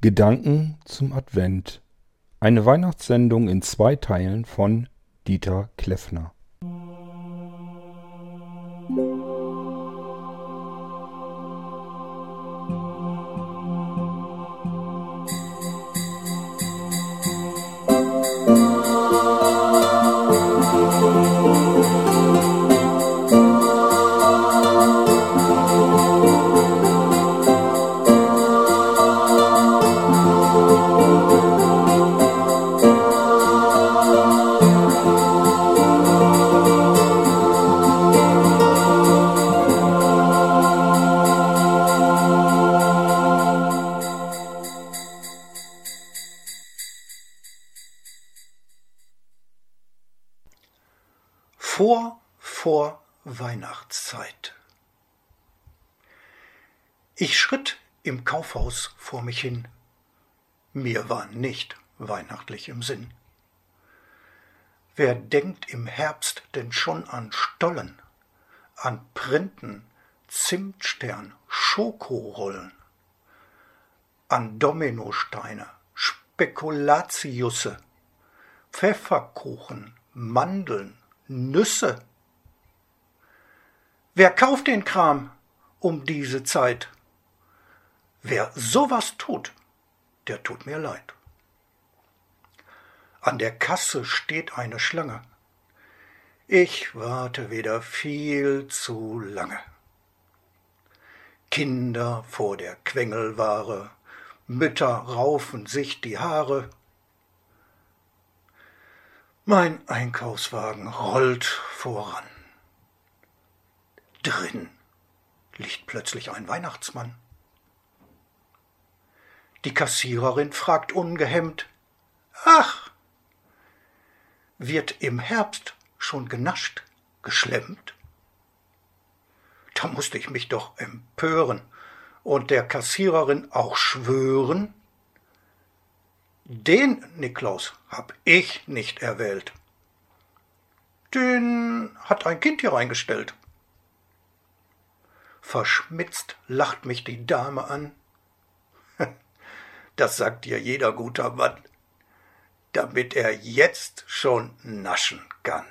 Gedanken zum Advent. Eine Weihnachtssendung in zwei Teilen von Dieter Kleffner. Weihnachtszeit. Ich schritt im Kaufhaus vor mich hin. Mir war nicht weihnachtlich im Sinn. Wer denkt im Herbst denn schon an Stollen, an Printen, Zimtstern, Schokorollen, an Dominosteine, Spekulatiusse, Pfefferkuchen, Mandeln, Nüsse. Wer kauft den Kram um diese Zeit? Wer sowas tut, der tut mir leid. An der Kasse steht eine Schlange. Ich warte wieder viel zu lange. Kinder vor der Quengelware, Mütter raufen sich die Haare, mein Einkaufswagen rollt voran. Drin liegt plötzlich ein Weihnachtsmann. Die Kassiererin fragt ungehemmt Ach, wird im Herbst schon genascht, geschlemmt? Da musste ich mich doch empören und der Kassiererin auch schwören, den Niklaus hab ich nicht erwählt. Den hat ein Kind hier reingestellt. Verschmitzt lacht mich die Dame an. Das sagt dir jeder guter Mann, damit er jetzt schon naschen kann.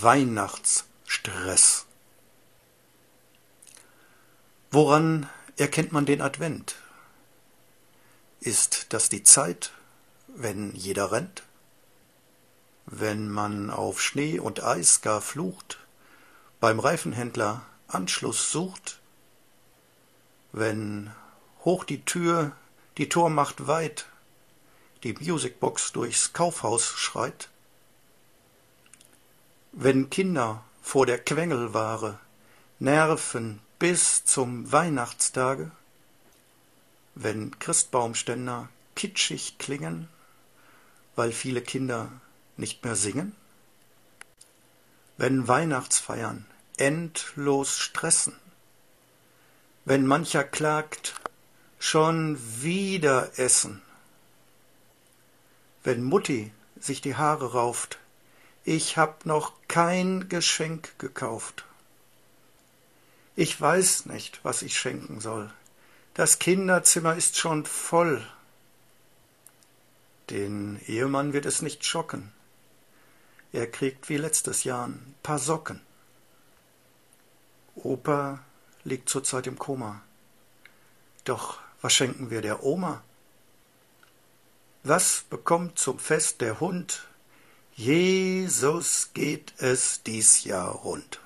Weihnachtsstress. Woran erkennt man den Advent? Ist das die Zeit, wenn jeder rennt? Wenn man auf Schnee und Eis gar flucht, beim Reifenhändler Anschluss sucht? Wenn hoch die Tür, die Tor macht weit, die Musicbox durchs Kaufhaus schreit? Wenn Kinder vor der Quengelware nerven bis zum Weihnachtstage, wenn Christbaumständer kitschig klingen, weil viele Kinder nicht mehr singen? Wenn Weihnachtsfeiern endlos stressen, wenn mancher klagt, schon wieder essen, wenn Mutti sich die Haare rauft, ich hab noch kein Geschenk gekauft. Ich weiß nicht, was ich schenken soll. Das Kinderzimmer ist schon voll. Den Ehemann wird es nicht schocken. Er kriegt wie letztes Jahr ein paar Socken. Opa liegt zurzeit im Koma. Doch was schenken wir der Oma? Was bekommt zum Fest der Hund? Jesus geht es dies Jahr rund.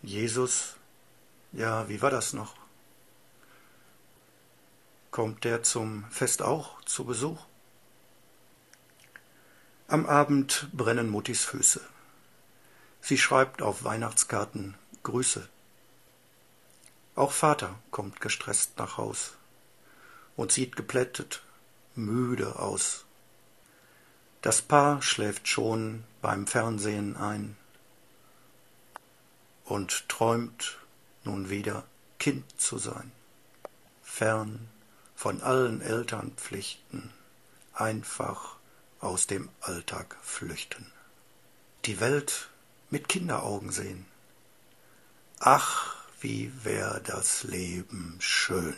Jesus, ja, wie war das noch? Kommt der zum Fest auch zu Besuch? Am Abend brennen Muttis Füße. Sie schreibt auf Weihnachtskarten Grüße. Auch Vater kommt gestresst nach Haus und sieht geplättet, müde aus. Das Paar schläft schon beim Fernsehen ein und träumt nun wieder Kind zu sein, fern von allen Elternpflichten, einfach aus dem Alltag flüchten. Die Welt mit Kinderaugen sehen. Ach, wie wär das Leben schön.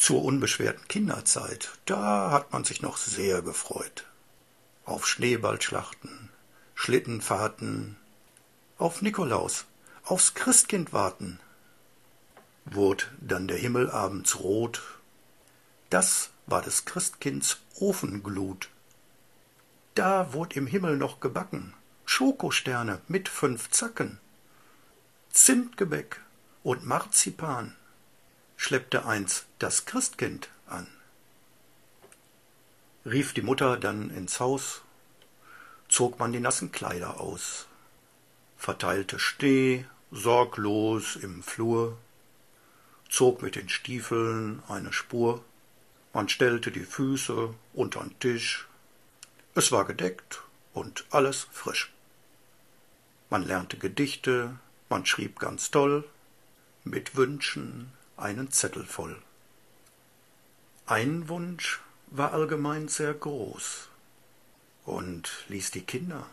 Zur unbeschwerten Kinderzeit, da hat man sich noch sehr gefreut. Auf Schneeballschlachten, Schlittenfahrten, auf Nikolaus, aufs Christkind warten. Wurde dann der Himmel abends rot, das war des Christkinds Ofenglut. Da wurde im Himmel noch gebacken, Schokosterne mit fünf Zacken. Zimtgebäck und Marzipan schleppte eins das Christkind an. Rief die Mutter dann ins Haus, zog man die nassen Kleider aus verteilte Steh sorglos im Flur, zog mit den Stiefeln eine Spur, man stellte die Füße untern Tisch, es war gedeckt und alles frisch. Man lernte Gedichte, man schrieb ganz toll, mit Wünschen einen Zettel voll. Ein Wunsch war allgemein sehr groß und ließ die Kinder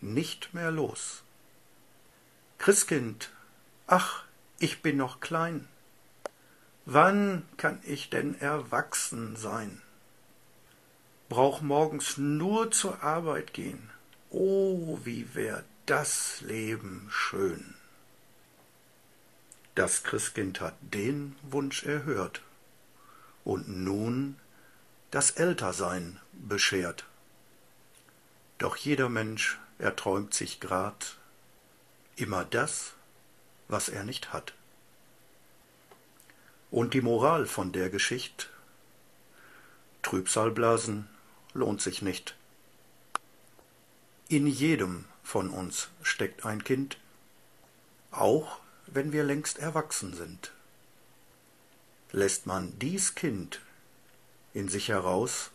nicht mehr los. Christkind, ach, ich bin noch klein. Wann kann ich denn erwachsen sein? Brauch morgens nur zur Arbeit gehen. Oh, wie wär das Leben schön. Das Christkind hat den Wunsch erhört und nun das Ältersein beschert. Doch jeder Mensch erträumt sich grad immer das, was er nicht hat. Und die Moral von der Geschichte Trübsalblasen lohnt sich nicht. In jedem von uns steckt ein Kind, auch wenn wir längst erwachsen sind. Lässt man dies Kind in sich heraus,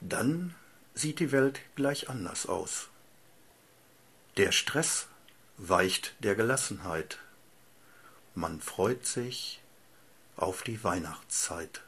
dann sieht die Welt gleich anders aus. Der Stress weicht der Gelassenheit. Man freut sich auf die Weihnachtszeit.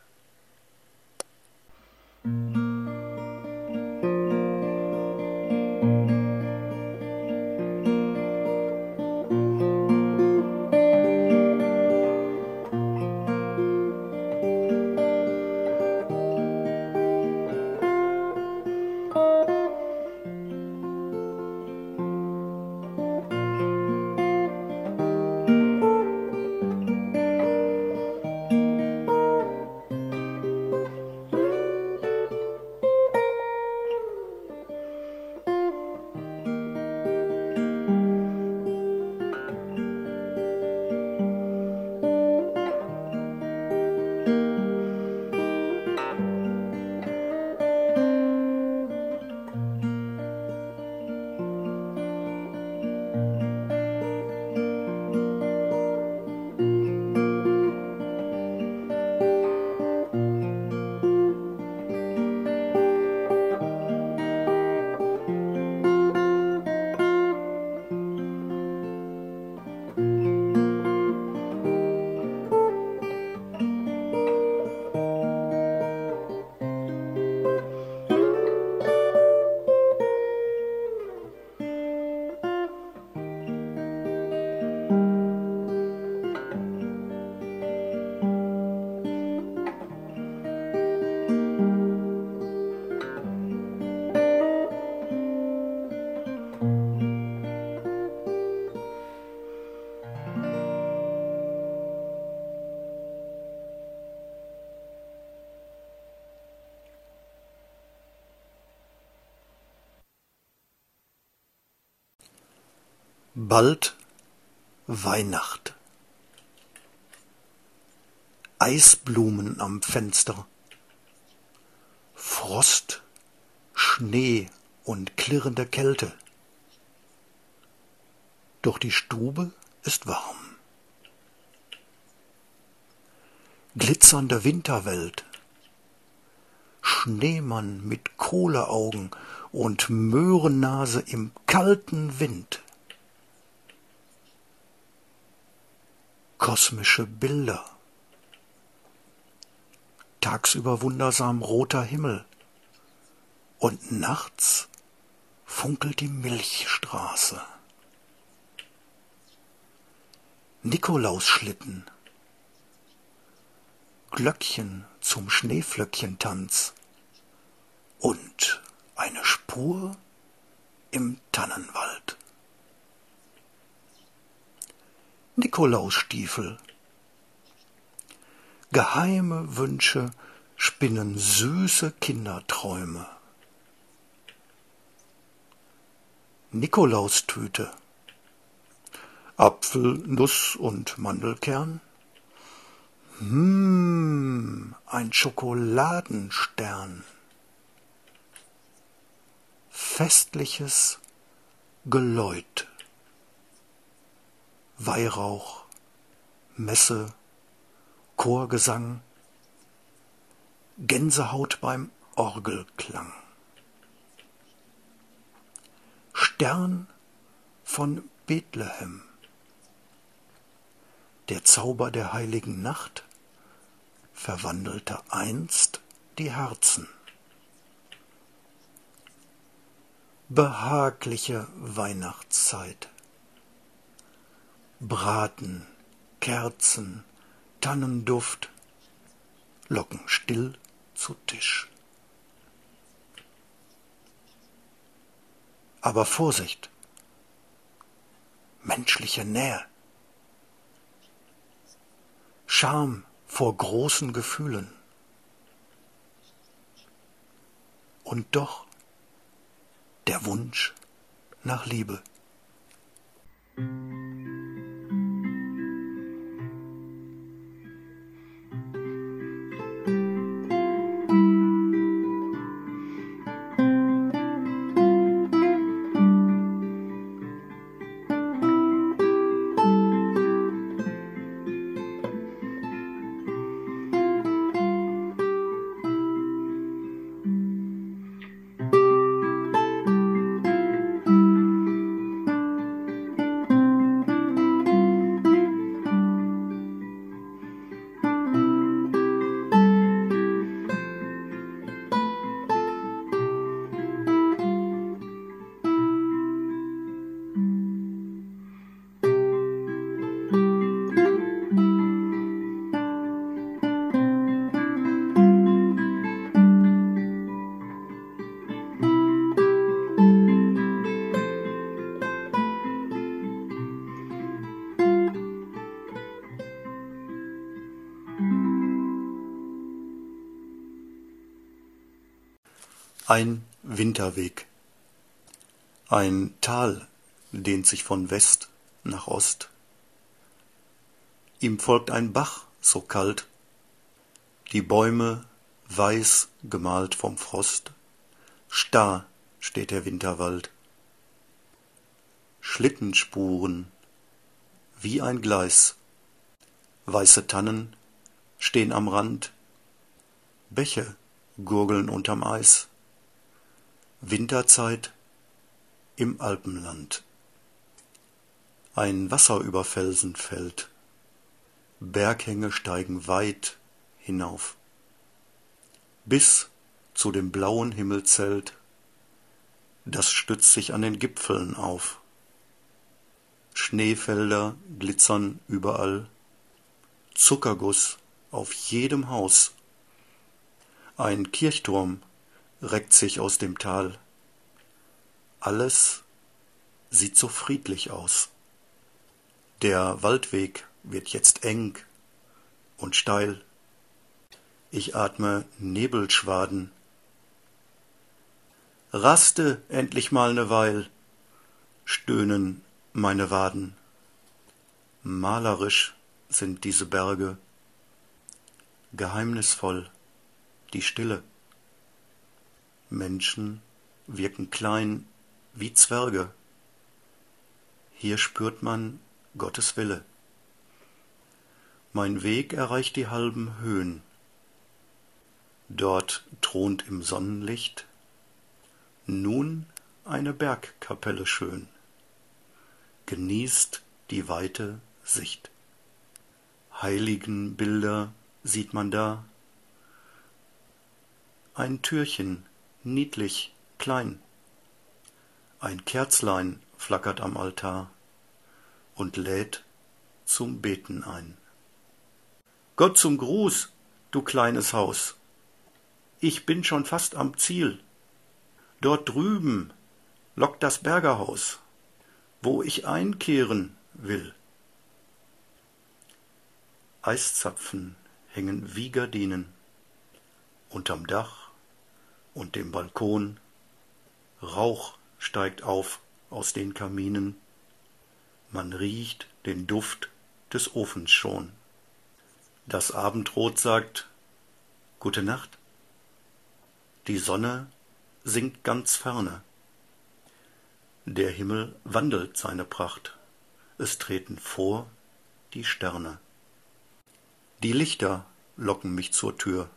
Bald Weihnacht. Eisblumen am Fenster. Frost, Schnee und klirrende Kälte. Doch die Stube ist warm. Glitzernde Winterwelt. Schneemann mit Kohleaugen und Möhrennase im kalten Wind. Kosmische Bilder. Tagsüber wundersam roter Himmel und nachts funkelt die Milchstraße. Nikolausschlitten. Glöckchen zum Schneeflöckchentanz und eine Spur im Tannenwald. Nikolausstiefel. Geheime Wünsche spinnen süße Kinderträume. Nikolaustüte. Apfel, Nuss und Mandelkern. Hm, ein Schokoladenstern. Festliches Geläut. Weihrauch, Messe, Chorgesang, Gänsehaut beim Orgelklang. Stern von Bethlehem. Der Zauber der heiligen Nacht verwandelte einst die Herzen. Behagliche Weihnachtszeit. Braten, Kerzen, Tannenduft locken still zu Tisch. Aber Vorsicht! Menschliche Nähe. Scham vor großen Gefühlen. Und doch der Wunsch nach Liebe. Ein Winterweg. Ein Tal dehnt sich von West nach Ost. Ihm folgt ein Bach so kalt, die Bäume weiß gemalt vom Frost, starr steht der Winterwald. Schlittenspuren wie ein Gleis, weiße Tannen stehen am Rand, Bäche gurgeln unterm Eis. Winterzeit im Alpenland. Ein Wasser über Felsen fällt, Berghänge steigen weit hinauf, bis zu dem blauen Himmelzelt, das stützt sich an den Gipfeln auf. Schneefelder glitzern überall, Zuckerguss auf jedem Haus. Ein Kirchturm reckt sich aus dem Tal. Alles sieht so friedlich aus. Der Waldweg wird jetzt eng und steil. Ich atme Nebelschwaden. Raste endlich mal ne Weil, stöhnen meine Waden. Malerisch sind diese Berge, geheimnisvoll die Stille. Menschen wirken klein wie Zwerge. Hier spürt man Gottes Wille. Mein Weg erreicht die halben Höhen. Dort thront im Sonnenlicht nun eine Bergkapelle schön, genießt die weite Sicht. Heiligenbilder sieht man da, ein Türchen, niedlich, klein, ein Kerzlein flackert am Altar und lädt zum Beten ein. Gott zum Gruß, du kleines Haus, ich bin schon fast am Ziel. Dort drüben lockt das Bergerhaus, wo ich einkehren will. Eiszapfen hängen wie Gardinen unterm Dach und dem Balkon. Rauch steigt auf aus den Kaminen. Man riecht den Duft des Ofens schon. Das Abendrot sagt Gute Nacht. Die Sonne sinkt ganz ferne. Der Himmel wandelt seine Pracht. Es treten vor die Sterne. Die Lichter locken mich zur Tür.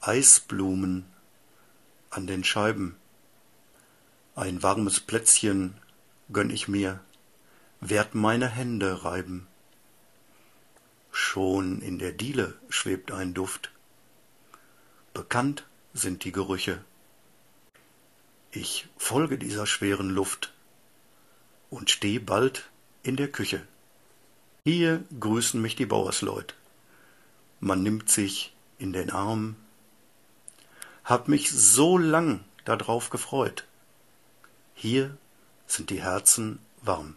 Eisblumen an den Scheiben. Ein warmes Plätzchen gönn ich mir, werd meine Hände reiben. Schon in der Diele schwebt ein Duft. Bekannt sind die Gerüche. Ich folge dieser schweren Luft und steh bald in der Küche. Hier grüßen mich die Bauersleut. Man nimmt sich in den Arm. Hab mich so lang darauf gefreut. Hier sind die Herzen warm.